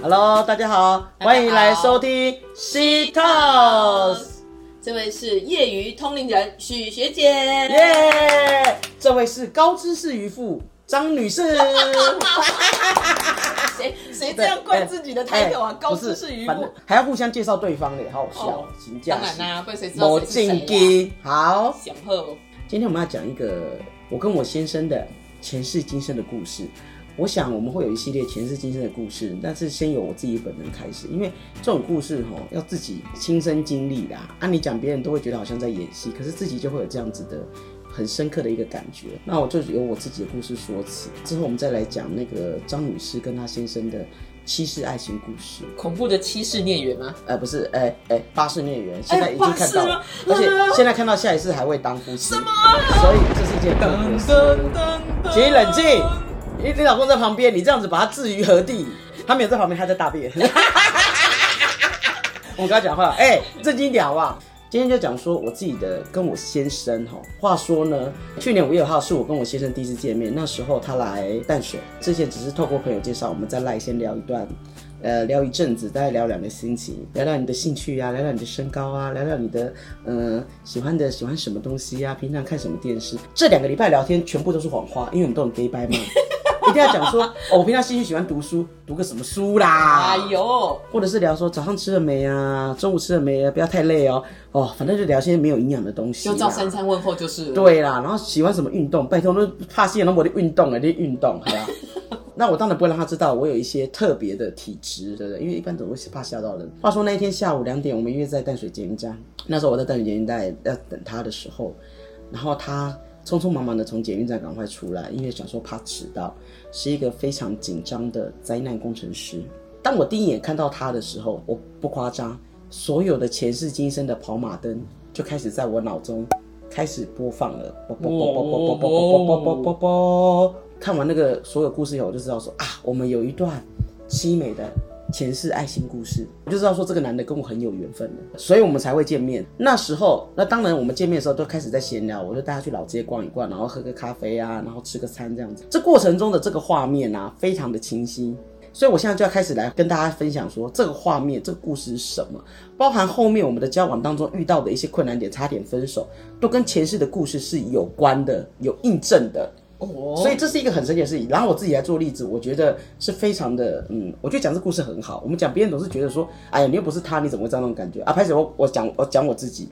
Hello，大家好，欢迎来收听 She Talks，这位是业余通灵人许学姐，耶！这位是高知识渔夫张女士。谁谁这样冠自己的 title 啊？高知识渔夫还要互相介绍对方嘞，好好笑哦，请讲当然啦，不然谁知道某谁是谁进啊？好，想贺今天我们要讲一个我跟我先生的前世今生的故事。我想我们会有一系列前世今生的故事，但是先由我自己本人开始，因为这种故事哈要自己亲身经历啦。按、你讲别人都会觉得好像在演戏，可是自己就会有这样子的很深刻的一个感觉。那我就由我自己的故事说起，之后我们再来讲那个张女士跟她先生的七世爱情故事。恐怖的七世孽缘吗？呃，不是，哎、哎、八世孽缘，现在已经看到了，而且现在看到下一世还会当夫妻，什么？所以这是一件特别的事。请冷静，你你老公在旁边，你这样子把他置于何地？他没有在旁边，他在大便。我跟他讲话，哎、正经一点好不好？今天就讲说我自己的跟我先生哈。话说呢，去年五月号是我跟我先生第一次见面，那时候他来淡水，之前只是透过朋友介绍，我们在赖先聊一段。呃，聊一阵子，大概聊两个星期，聊聊你的兴趣啊，聊聊你的身高啊，聊聊你的呃喜欢的喜欢什么东西啊，平常看什么电视。这两个礼拜聊天全部都是谎话，因为我们都很 gay 掰嘛，一定要讲说 哦，我平常兴趣喜欢读书，读个什么书啦，哎呦，或者是聊说早上吃了没啊，中午吃了没啊，不要太累哦，哦，反正就聊些没有营养的东西啦。就照三餐问候就是了。对啦，然后喜欢什么运动，拜托，都怕戏那我的运动啊，你运动，好吧？那我当然不会让他知道我有一些特别的体质，对不对？因为一般都会怕吓到人。话说那一天下午两点，我们约在淡水捷运站，那时候我在淡水捷运站要等他的时候，然后他匆匆忙忙的从捷运站赶快出来，因为想说怕迟到，是一个非常紧张的灾难工程师。当我第一眼看到他的时候，我不夸张，所有的前世今生的跑马灯就开始在我脑中开始播放了，啵啵啵啵啵啵啵啵啵啵啵啵。看完那个所有故事以后，我就知道说啊，我们有一段凄美的前世爱情故事，我就知道说这个男的跟我很有缘分的，所以我们才会见面。那时候，那当然我们见面的时候都开始在闲聊，我就带他去老街逛一逛，然后喝个咖啡啊，然后吃个餐这样子。这过程中的这个画面啊，非常的清晰。所以我现在就要开始来跟大家分享说，这个画面、这个故事是什么，包含后面我们的交往当中遇到的一些困难点，差点分手，都跟前世的故事是有关的、有印证的。哦，所以这是一个很神奇的事情。然后我自己来做例子，我觉得是非常的，嗯，我觉得讲这故事很好。我们讲别人总是觉得说，哎呀，你又不是他，你怎么会这样那种感觉啊？拍始我我讲我讲我自己，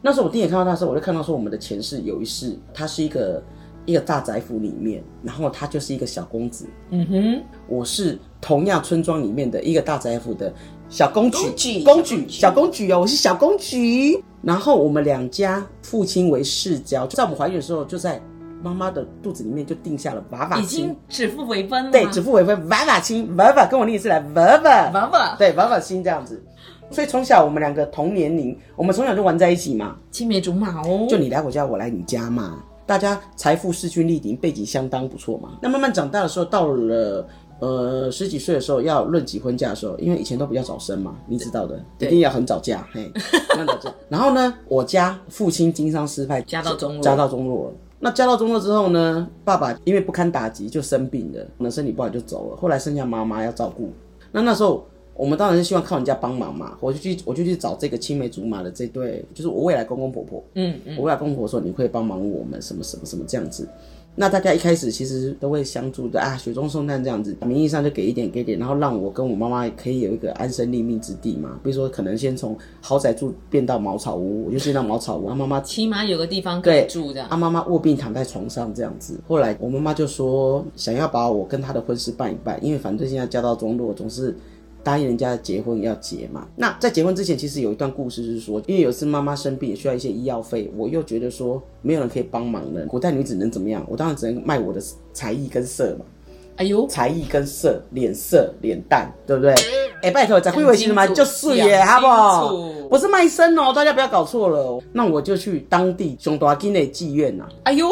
那时候我第一眼看到他的时候，我就看到说我们的前世有一世，他是一个一个大宅府里面，然后他就是一个小公子，嗯哼，我是同样村庄里面的一个大宅府的小公主，公举公举，小公举哦，我是小公举。然后我们两家父亲为世交，在我们怀孕的时候，就在妈妈的肚子里面就定下了娃娃已亲经，指腹为婚了。对，指腹为婚，娃娃亲，娃娃跟我念一次来，娃娃，娃娃对，娃娃亲这样子。所以从小我们两个同年龄，我们从小就玩在一起嘛，青梅竹马哦。就你来我家，我来你家嘛，大家财富势均力敌，背景相当不错嘛。那慢慢长大的时候，到了呃十几岁的时候，要论及婚嫁的时候，因为以前都比较早生嘛，你知道的，一定要很早嫁，嘿，很早嫁。然后呢，我家父亲经商失败，家道中落家道中落了。那嫁到中国之后呢，爸爸因为不堪打击就生病了，那身体不好就走了。后来剩下妈妈要照顾。那那时候我们当然是希望靠人家帮忙嘛，我就去我就去找这个青梅竹马的这对，就是我未来公公婆婆。嗯嗯，我未来公婆说你会帮忙我们什么什么什么这样子。那大家一开始其实都会相助的啊，雪中送炭这样子，名义上就给一点给一点，然后让我跟我妈妈可以有一个安身立命之地嘛。比如说可能先从豪宅住变到茅草屋，我就进到茅草屋，啊妈妈起码有个地方可以对住这样。啊，妈妈卧病躺在床上这样子。后来我妈妈就说想要把我跟她的婚事办一办，因为反正现在家道中落，总是答应人家结婚要结嘛。那在结婚之前，其实有一段故事是说，因为有一次妈妈生病，也需要一些医药费，我又觉得说没有人可以帮忙了，古代女子能怎么样？我当然只能卖我的才艺跟色嘛，哎呦，才艺跟色，脸色脸蛋，对不对？哎、拜托，再会回去嘛，讲清楚就是耶，好不好讲清？楚不是卖身哦，大家不要搞错了哦。那我就去当地熊大金的妓院呐、啊，哎呦，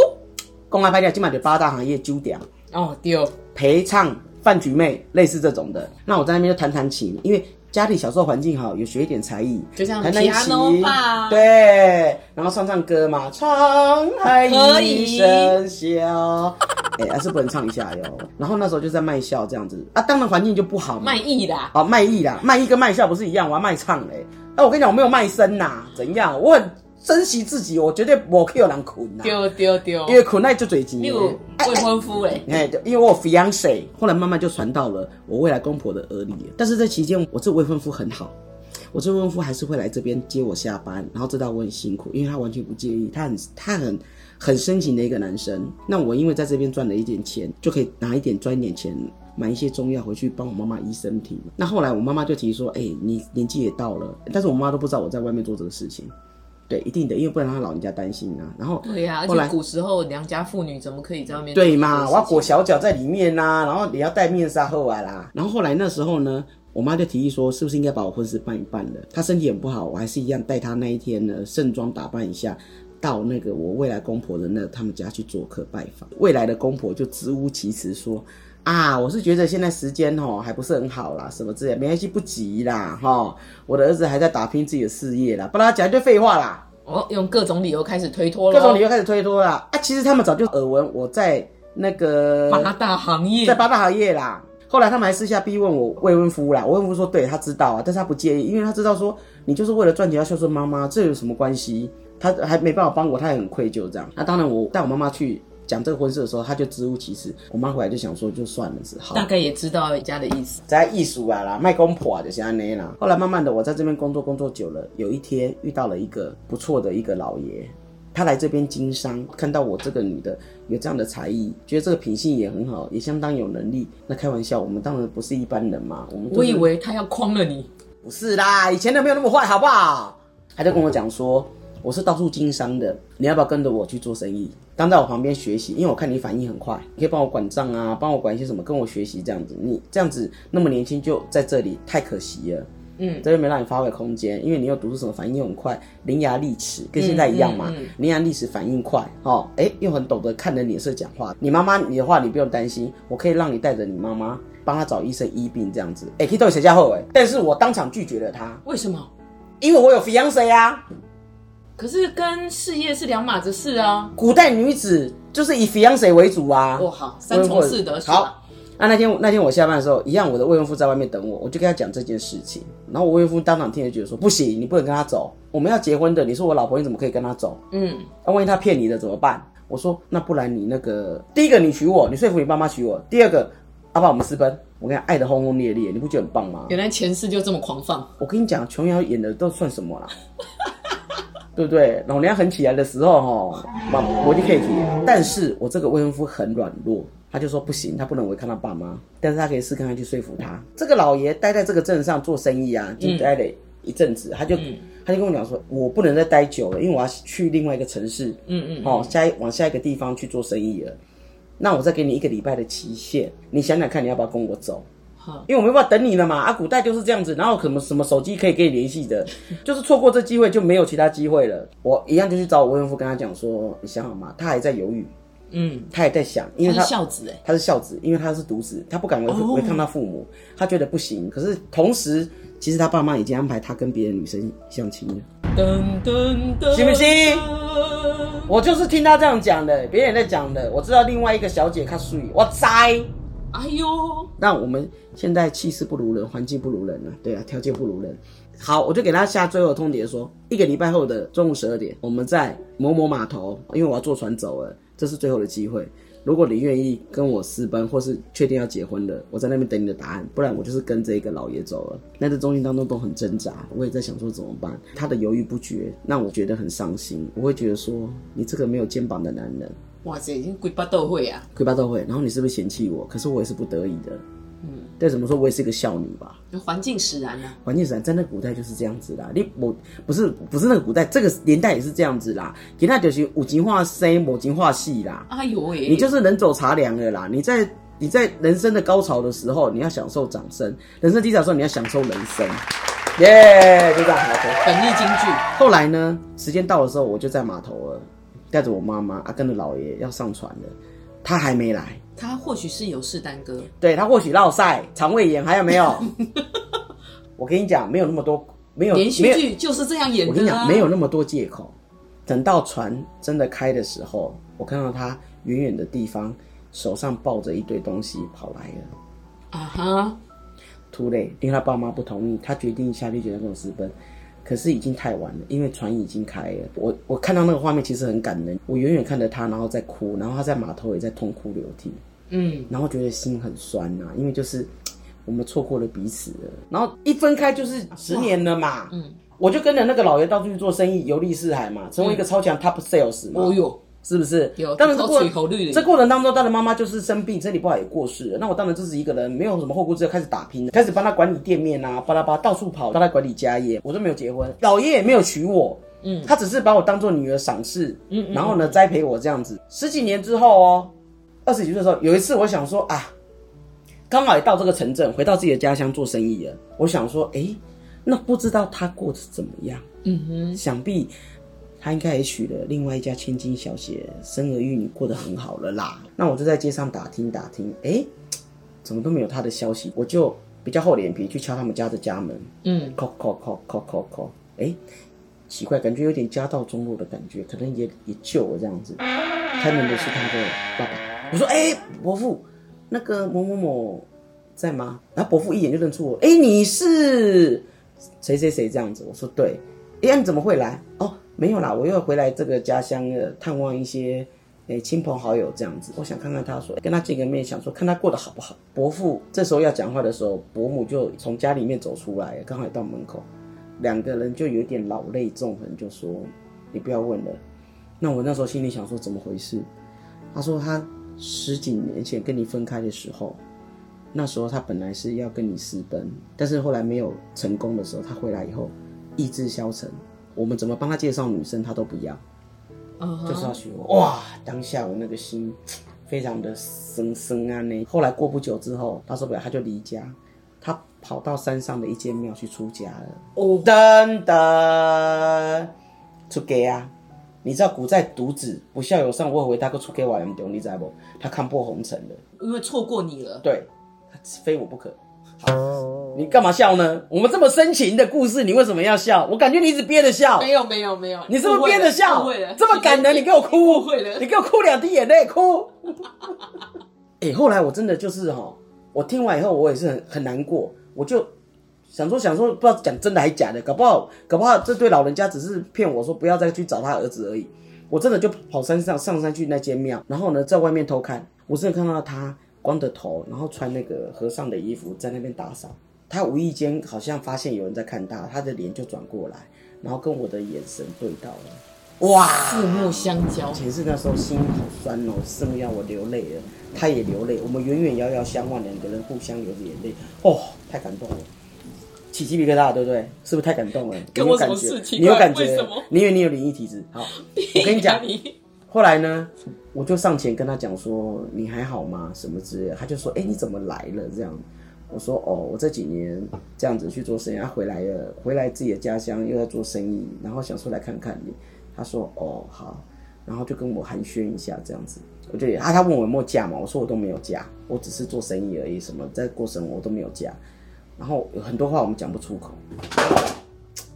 公安拍掉，今晚就八大行业揪掉，哦丢，陪唱、饭局妹，类似这种的。那我在那边就弹弹琴，因为家里小时候环境好，有学一点才艺，就像弹弹琴，对，然后唱唱歌嘛，沧海一声笑，哎、还是不能唱一下哟。然后那时候就在卖笑这样子啊，当然环境就不好嘛，卖艺啦，啊卖艺啦，卖艺跟卖笑不是一样，我要卖唱嘞。哎、我跟你讲，我没有卖身呐，怎样？我很珍惜自己，我绝对不可有人捆呐，丢丢丢，因为捆那就嘴急你。有未婚夫嘞，哎，对，因为我 fiance，后来慢慢就传到了我未来公婆的耳里。但是这期间，我这未婚夫很好，我这未婚夫还是会来这边接我下班，然后知道我很辛苦，因为他完全不介意，他很他很很深情的一个男生。那我因为在这边赚了一点钱，就可以拿一点赚一点钱。买一些中药回去帮我妈妈医身体。那后来我妈妈就提说：“哎、你年纪也到了。”但是我妈都不知道我在外面做这个事情。对，一定的，因为不然让她老人家担心啊。然后对呀、而后来且古时候良家妇女怎么可以在外面对嘛，我要裹裹小脚在里面呐、然后你要戴面纱后来啦。然后后来那时候呢，我妈就提议说，是不是应该把我婚事办一办了？她身体很不好，我还是一样带她那一天呢盛装打扮一下。到那个我未来公婆的那他们家去做客拜访，未来的公婆就支吾其词说：“啊，我是觉得现在时间哦还不是很好啦，什么之类，没关系，不急啦，哈，我的儿子还在打拼自己的事业啦，不然他讲一堆废话啦。”哦，用各种理由开始推脱了，各种理由开始推脱啦。啊，其实他们早就耳闻我在那个八大行业在八大行业啦。后来他们还私下逼问我未婚夫啦，我未婚夫说对他知道啊，但是他不介意，因为他知道说你就是为了赚钱要孝顺妈妈，这有什么关系？他还没办法帮我，他也很愧疚这样。那当然，我带我妈妈去讲这个婚事的时候，他就支吾其词。我妈回来就想说，就算了，是好。大概也知道人家的意思。在艺术啊啦，卖公婆啊，就是安尼啦。后来慢慢的，我在这边工作工作久了，有一天遇到了一个不错的一个老爷，他来这边经商，看到我这个女的有这样的才艺，觉得这个品性也很好，也相当有能力。那开玩笑，我们当然不是一般人嘛，我们都我以为他要诓了你，不是啦，以前的没有那么坏，好不好？他就跟我讲说，我是到处经商的，你要不要跟着我去做生意？当在我旁边学习，因为我看你反应很快，你可以帮我管账啊，帮我管一些什么，跟我学习这样子。你这样子那么年轻就在这里，太可惜了。嗯，这边没让你发挥空间，因为你又读书什么，反应又很快，伶牙俐齿，跟现在一样嘛。伶牙俐齿，反应快，哦，哎，又很懂得看人脸色讲话。你妈妈你的话你不用担心，我可以让你带着你妈妈帮她找医生医病这样子。哎，可以到谁家后哎，但是我当场拒绝了她。为什么？因为我有 fiance 啊，可是跟事业是两码子事啊。古代女子就是以 fiance 为主啊。哦，好，三从四德是吧好，那那天那天我下班的时候，一样我的未婚夫在外面等我，我就跟他讲这件事情。然后我未婚夫当场听了，觉得说不行，你不能跟他走，我们要结婚的，你是我老婆，你怎么可以跟他走？嗯，那、万一他骗你的怎么办？我说那不然你那个第一个你娶我，你说服你爸妈娶我；第二个，阿爸我们私奔。我跟你，爱的轰轰烈烈，你不觉得很棒吗？原来前世就这么狂放。我跟你讲，琼瑶演的都算什么啦？对不对？老娘狠起来的时候，哈，把我就可以提。但是我这个未婚夫很软弱，他就说不行，他不能违抗他爸妈，但是他可以试看看去说服他。这个老爷待在这个镇上做生意啊，就待了一阵子，他就、他就跟我讲说，我不能再待久了，因为我要去另外一个城市，嗯嗯，哦，下一往下一个地方去做生意了。那我再给你一个礼拜的期限，你想想看，你要不要跟我走？好，因为我没办法等你了嘛，啊，古代就是这样子，然后什么什么手机可以跟你联系的，就是错过这机会就没有其他机会了。我一样就去找我未婚夫，跟他讲说，你想好吗？他还在犹豫，嗯，他也在想，因为他他是孝子哎，他是孝子，因为他是独子，他不敢违哦违抗他父母，他觉得不行。可是同时，其实他爸妈已经安排他跟别的女生相亲了。噔噔噔，信不行我就是听他这样讲的，别人在讲的，我知道另外一个小姐她睡，我栽。哎呦，那我们现在气势不如人，环境不如人了，对啊，条件不如人。好，我就给他下最后通牒说，一个礼拜后的中午十二点，我们在某某码头，因为我要坐船走了，这是最后的机会。如果你愿意跟我私奔，或是确定要结婚的，我在那边等你的答案，不然我就是跟这个老爷走了。那在中间当中都很挣扎，我也在想说怎么办。他的犹豫不决，让我觉得很伤心。我会觉得说，你这个没有肩膀的男人，哇塞，已经鬼八斗会啊，鬼八都会，然后你是不是嫌弃我？可是我也是不得已的。嗯，再怎么说，我也是一个孝女吧。环境使然啊。环境使然，在那个古代就是这样子啦。你我不是不是那个古代，这个年代也是这样子啦。给他就是五情化生，某情化戏啦。哎呦喂，你就是人走茶凉了啦。你在你在人生的高潮的时候，你要享受掌声；人生低潮的时候，你要享受人生。耶、就这样。本地京剧，后来呢，时间到的时候，我就在码头了，带着我妈妈啊，跟着老爷要上船了，他还没来。他或许是有事耽搁，对他或许落晒、肠胃炎，还有没有？我跟你讲，没有那么多，没有连续剧就是这样演的、啊。我跟你讲，没有那么多借口。等到船真的开的时候，我看到他远远的地方手上抱着一堆东西跑来了。啊哈，突雷，因为他爸妈不同意，他决定下定决心跟我私奔。可是已经太晚了，因为船已经开了。我我看到那个画面其实很感人，我远远看着他，然后在哭，然后他在码头也在痛哭流涕，嗯，然后觉得心很酸呐、因为就是我们错过了彼此了。然后一分开就是十年了嘛，嗯，我就跟着那个老爷到处去做生意，游历四海嘛，成为一个超强 top sales 嘛。哦哟，是不是？有当然这过这过程当中，他的妈妈就是生病，身体不好也过世了。那我当然就是一个人，没有什么后顾之忧，开始打拼，开始帮他管理店面啊，巴拉巴拉到处跑，帮他管理家业。我都没有结婚，老爷也没有娶我，嗯，他只是把我当做女儿赏识，嗯然后呢栽培我这样子。十几年之后哦，二十几岁的时候，有一次我想说啊，刚好也到这个城镇，回到自己的家乡做生意了。我想说，哎，那不知道他过得怎么样？嗯哼，想必他应该也娶了另外一家千金小姐，生儿育女，过得很好了啦。那我就在街上打听打听，哎，怎么都没有他的消息，我就比较厚脸皮去敲他们家的家门，嗯，叩叩叩叩叩叩，哎，奇怪，感觉有点家道中落的感觉，可能也也救我这样子。开门的是他的爸爸，我说：“哎、伯父，那个某某某在吗？”然后伯父一眼就认出我，哎、你是谁谁谁这样子？我说：“对。”哎、呀，你怎么会来？哦，没有啦，我又回来这个家乡呃探望一些诶亲朋好友这样子，我想看看他说，跟他见个面，想说看他过得好不好。伯父这时候要讲话的时候，伯母就从家里面走出来，刚好到门口，两个人就有点老泪纵横，就说：“你不要问了。”那我那时候心里想说怎么回事？他说他十几年前跟你分开的时候，那时候他本来是要跟你私奔，但是后来没有成功的时候，他回来以后意志消沉，我们怎么帮他介绍女生他都不要，嗯就是要娶我。哇，当下我那个心非常的生生啊呢。后来过不久之后，他受不了，他就离家，他跑到山上的一间庙去出家了。哦，噔噔，出家啊！你知道古在独子不孝有善，我以为他个出家瓦严重，你知道不？他看破红尘了，因为错过你了。对，他非我不可。好，你干嘛笑呢？我们这么深情的故事，你为什么要笑？我感觉你一直憋着笑，没有没有没有，你是不是憋着笑？这么感人，你给我哭，误会了你给我哭两滴眼泪，哭。哎、后来我真的就是哈，我听完以后我也是很很难过，我就想说想说，不知道讲真的还假的，搞不好搞不好这对老人家只是骗我说不要再去找他儿子而已。我真的就跑山上上山去那间庙，然后呢在外面偷看，我真的看到他光着头，然后穿那个和尚的衣服在那边打扫。他无意间好像发现有人在看他，他的脸就转过来，然后跟我的眼神对到了，哇！四目相交，前世那时候心好酸哦，甚至要我流泪了，他也流泪，我们远远遥遥相望，两个人互相流着眼泪，哦，太感动了，起鸡皮疙瘩，对不对？是不是太感动了？跟我什么你有感觉事情你有感觉？为什么你以为你有灵异体质？好，我跟你讲，你后来呢，我就上前跟他讲说：“你还好吗？什么之类的。”他就说：“哎、你怎么来了？”这样，我说：“哦，我这几年这样子去做生意，他回来了，回来自己的家乡又在做生意，然后想出来看看你。”他说：“哦，好。”然后就跟我寒暄一下，这样子。我就啊，他问我有没有假嘛，我说我都没有假，我只是做生意而已，什么在过生活我都没有假。然后有很多话我们讲不出口。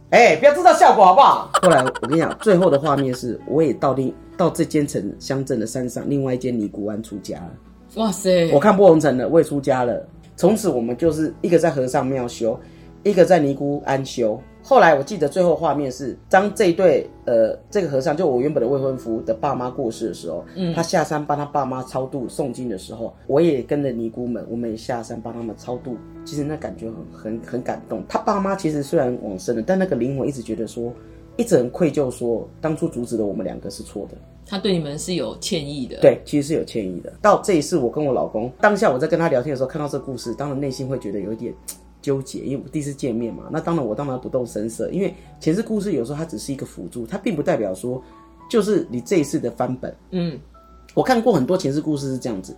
哎、不要制造效果好不好？后来我跟你讲，最后的画面是，我也到另到这间城乡镇的山上，另外一间尼姑庵出家了。哇塞，我看破红尘了，我也出家了。从此我们就是一个在和尚庙修，一个在尼姑庵修。后来我记得最后画面是，当这一对呃这个和尚就我原本的未婚夫的爸妈过世的时候，嗯，他下山帮他爸妈超度诵经的时候，我也跟着尼姑们，我们也下山帮他们超度。其实那感觉很很很感动。他爸妈其实虽然往生了，但那个灵魂一直觉得说，一直很愧疚说，当初阻止了我们两个是错的。他对你们是有歉意的。，对，其实是有歉意的。到这一次，我跟我老公当下我在跟他聊天的时候，看到这故事，当然内心会觉得有一点纠结，因为我第一次见面嘛。那当然我当然不动声色，因为前世故事有时候它只是一个辅助，它并不代表说就是你这一次的翻本。嗯，我看过很多前世故事是这样子，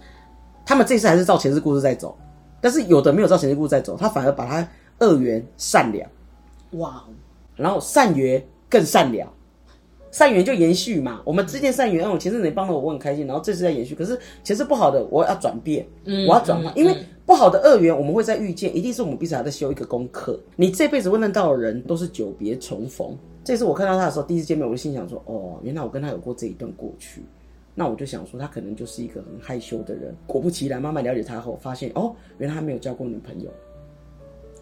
他们这次还是照前世故事在走，但是有的没有照前世故事在走，他反而把他二元善良，哇，然后善缘更善良。善缘就延续嘛。我们之间善缘，哦，前世你帮了我，我很开心，然后这次在延续。可是其实不好的，我要转变，嗯我要转换，嗯因为不好的恶缘，我们会再遇见，一定是我们彼此还在修一个功课。你这辈子会认到的人，都是久别重逢。这次我看到他的时候，第一次见面，我就心想说，哦，原来我跟他有过这一段过去。那我就想说，他可能就是一个很害羞的人。果不其然，慢慢了解他后，发现哦，原来他没有交过女朋友，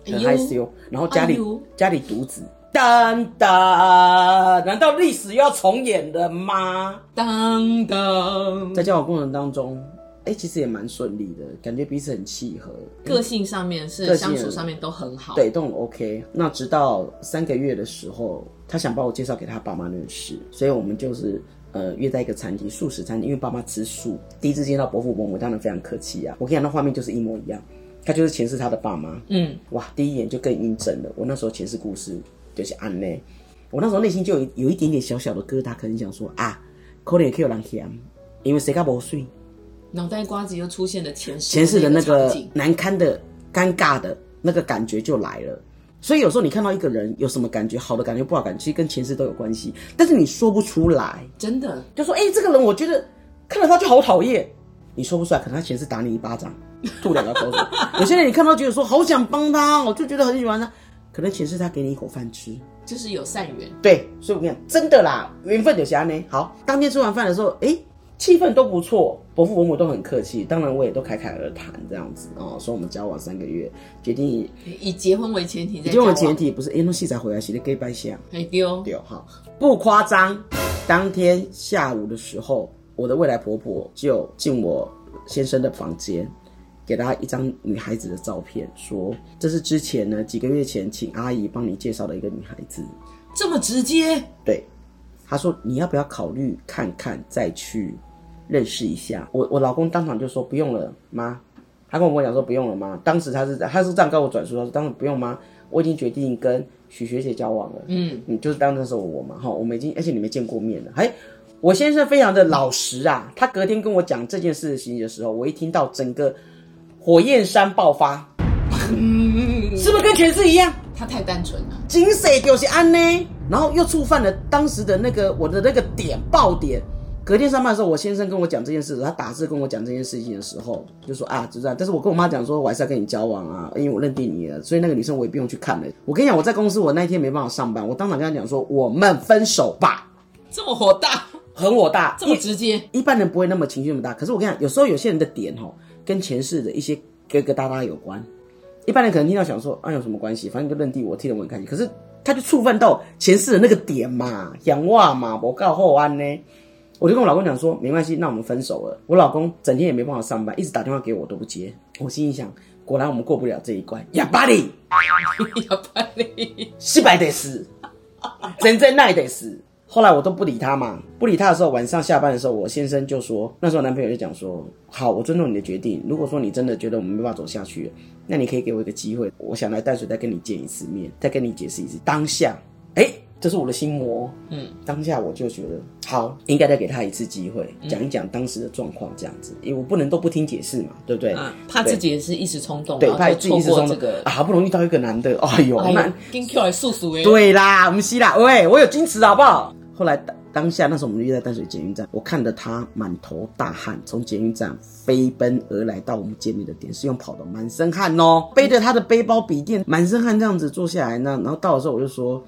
很害羞，然后家里、哎家里独子。当当，难道历史又要重演了吗？当当，在交往过程当中，哎、其实也蛮顺利的，感觉彼此很契合，个性上面是相处上面都很好。对，都很 OK。那直到三个月的时候，他想把我介绍给他爸妈认识，所以我们就是呃约在一个餐厅，素食餐厅，因为爸妈吃素。第一次见到伯父伯母，当然非常客气啊。我跟你讲，那画面就是一模一样，他就是前世他的爸妈。嗯，哇，第一眼就更印证了我那时候前世故事就是安内。我那时候内心就有有一点点小小的疙瘩，可能想说啊，可能也可以有人嫌，因为谁家不睡。脑袋瓜子又出现了前世前世的那个，难堪的、尴尬的那个感觉就来了。所以有时候你看到一个人有什么感觉，好的感觉、不好感觉，其实跟前世都有关系，但是你说不出来，真的就说哎、这个人我觉得看到他就好讨厌，你说不出来，可能他前世打你一巴掌，吐两个口水。有些人你看到觉得说好想帮他，我就觉得很喜欢他，可能前世他给你一口饭吃。就是有善缘。对，所以我跟你讲，真的啦，缘分有啥呢？好，当天吃完饭的时候，哎，气氛都不错，伯父伯母都很客气，当然我也都侃侃而谈这样子哦，说我们交往三个月，决定以以结婚为前提，以结婚为前，提，不是哎，那戏才回来，写的 gay 拜相，还丢对，好，不夸张。当天下午的时候，我的未来婆婆就进我先生的房间，给他一张女孩子的照片，说这是之前呢几个月前请阿姨帮你介绍的一个女孩子。这么直接，对，他说你要不要考虑看看再去认识一下？我我老公当场就说不用了，妈。他跟我讲说不用了妈。当时他是他是这样跟我转述，他说当时不用妈，我已经决定跟许学姐交往了。嗯，你，就是当那时候我嘛，哈，我们已经而且你没见过面了，哎。我先生非常的老实啊，他隔天跟我讲这件事情的时候，我一听到整个火焰山爆发，是不是跟前世一样？他太单纯了。金水就是安呢，然后又触犯了当时的那个我的那个点爆点。隔天上班的时候，我先生跟我讲这件事，他打字跟我讲这件事情的时候，就说啊，就这样。但是我跟我妈讲说，我还是要跟你交往啊，因为我认定你了，所以那个女生我也不用去看了。我跟你讲，我在公司我那一天没办法上班，我当场跟他讲说，我们分手吧，这么火大，很火大，这么直接，一般人不会那么情绪那么大，可是我跟你讲，有时候有些人的点吼，跟前世的一些疙疙瘩瘩有关。一般人可能听到想说，啊有什么关系？反正就认定我，替人我很开心。可是他就触犯到前世的那个点嘛，讲话嘛，我告后安呢。我就跟我老公讲说，没关系，那我们分手了。我老公整天也没办法上班，一直打电话给我都不接。我心里想，果然我们过不了这一关。哑巴里，要把你失败得死，真正奈得死。后来我都不理他嘛，不理他的时候，晚上下班的时候，我先生就说，那时候男朋友就讲说，好，我尊重你的决定。如果说你真的觉得我们没办法走下去了，那你可以给我一个机会，我想来淡水再跟你见一次面，再跟你解释一次。当下，哎、这是我的心魔。嗯，当下我就觉得好，应该再给他一次机会，讲一讲当时的状况，这样子，因为我不能都不听解释嘛，对不对？啊，怕自己也是一时冲动，对，怕自己一时冲动这个，啊，好不容易遇到一个男的，哎呦，那哎呦，跟 Q 来速速哎，对啦，不是啦，喂，我有矜持好不好？后来当当下那时候我们约在淡水捷运站，我看着他满头大汗从捷运站飞奔而来到我们见面的点，是用跑的，满身汗哦，背着他的背包笔电，满身汗这样子坐下来呢。然后到的时候我就说，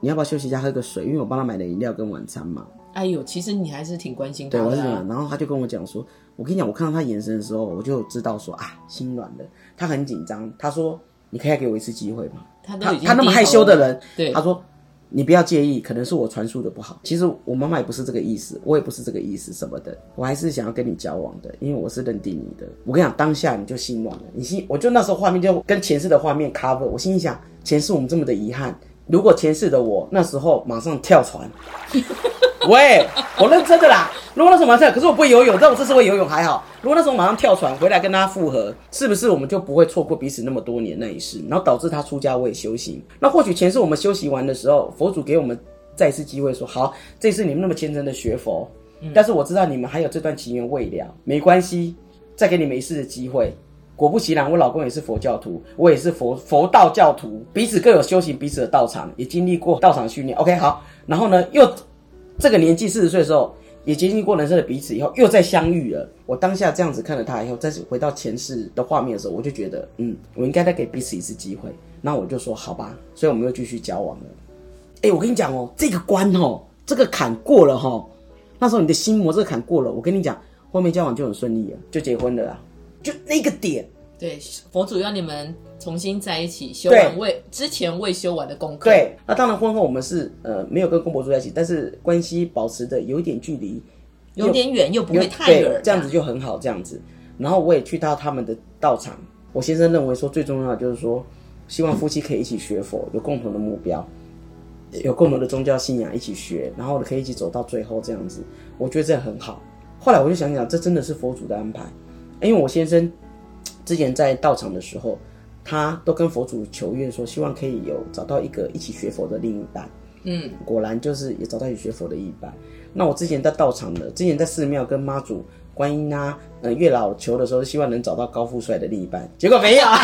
你要不要休息一下喝个水？因为我帮他买了饮料跟晚餐嘛。哎呦，其实你还是挺关心他对，我是。然后他就跟我讲说，我跟你讲，我看到他眼神的时候，我就知道说啊，心软了。他很紧张，他说，你可以给我一次机会吗？他他他那么害羞的人，对他说你不要介意，可能是我传输的不好。其实我妈妈也不是这个意思，我也不是这个意思什么的，我还是想要跟你交往的，因为我是认定你的。我跟你讲，当下你就心软了，你心我就那时候画面就跟前世的画面 cover，我心里想，前世我们这么的遗憾，如果前世的我那时候马上跳船。喂，我认真的啦。如果那时候马上跳，可是我不会游泳，但我这次会游泳还好。如果那时候马上跳船回来跟他复合，是不是我们就不会错过彼此那么多年那一世？然后导致他出家我也修行。那或许前世我们修行完的时候，佛祖给我们再一次机会说，好，这次你们那么虔诚的学佛，但是我知道你们还有这段情缘未了，没关系，再给你们一次的机会。果不其然，我老公也是佛教徒，我也是佛佛道教徒，彼此各有修行彼此的道场，也经历过道场训练。OK，好，然后呢，又这个年纪四十岁的时候，也接近过人生的彼此以后，又再相遇了。我当下这样子看着他以后，再次回到前世的画面的时候，我就觉得，嗯，我应该再给彼此一次机会。那我就说好吧，所以我们又继续交往了。哎，我跟你讲哦，这个关哦，这个坎过了哈，那时候你的心魔这个坎过了，我跟你讲，后面交往就很顺利了，就结婚了啦。就那个点，对，佛祖要你们重新在一起修完未之前未修完的功课。对，那当然婚后我们是呃没有跟公婆住在一起，但是关系保持的有一点距离，有点远又不会太远，这样子就很好，这样子。然后我也去到他们的道场，我先生认为说最重要的就是说，希望夫妻可以一起学佛，有共同的目标。有共同的宗教信仰一起学，然后可以一起走到最后这样子，我觉得这很好。后来我就想想，这真的是佛祖的安排，因为我先生之前在道场的时候，他都跟佛祖求愿说，希望可以有找到一个一起学佛的另一半。嗯，果然就是也找到一起学佛的一半。那我之前在道场的，之前在寺庙跟妈祖、观音啊、呃月老求的时候，希望能找到高富帅的另一半，结果没有。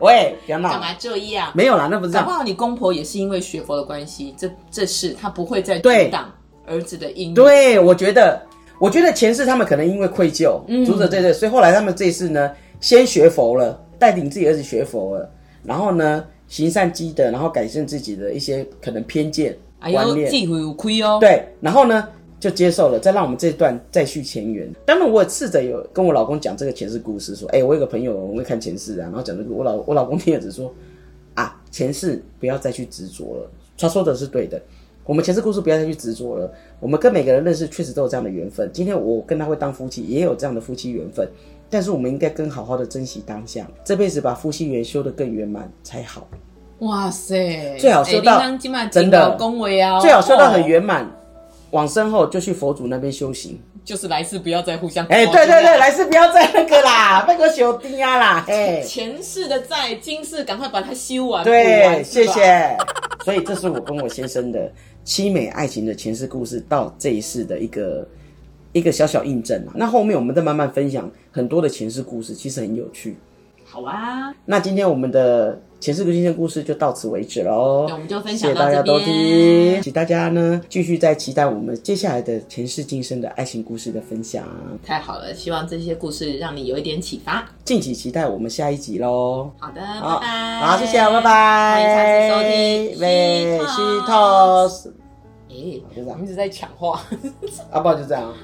喂，不要闹！干嘛这样？没有啦，那不是。搞不好你公婆也是因为学佛的关系，这这事他不会再阻挡儿子的姻缘。对，我觉得，我觉得前世他们可能因为愧疚，嗯阻止这对，所以后来他们这次呢，先学佛了，带领自己儿子学佛了，然后呢，行善积德，然后改正自己的一些可能偏见观念，自会有亏哦。对，然后呢？就接受了，再让我们这段再续前缘。当然，我也试着有跟我老公讲这个前世故事，说：“哎，我有个朋友，我会看前世啊。”然后讲这个，我老我老公听了只说：“啊，前世不要再去执着了。”他说的是对的，我们前世故事不要再去执着了。我们跟每个人认识，确实都有这样的缘分。今天我跟他会当夫妻，也有这样的夫妻缘分。但是我们应该更好好的珍惜当下，这辈子把夫妻缘修得更圆满才好。哇塞，最好修到真的恭维啊，最好修到很圆满。往身后就去佛祖那边修行，就是来世不要再互相哎，对对对，来世不要再那个啦，那个修低啊啦，哎，前世的债，今世赶快把它修完。对，谢谢。所以这是我跟我先生的凄美爱情的前世故事，到这一世的一个一个小小印证啊。那后面我们再慢慢分享很多的前世故事，其实很有趣。好啊，那今天我们的。前世的今天故事就到此为止喽，那我们就分享到这边。请大家呢继续在期待我们接下来的前世今生的爱情故事的分享。太好了，希望这些故事让你有一点启发。敬请期待我们下一集喽。好的，拜拜。好，谢谢，拜拜。欢迎下次收听。喂，西托斯。哎，就这样，一直在抢话。阿爸就这样。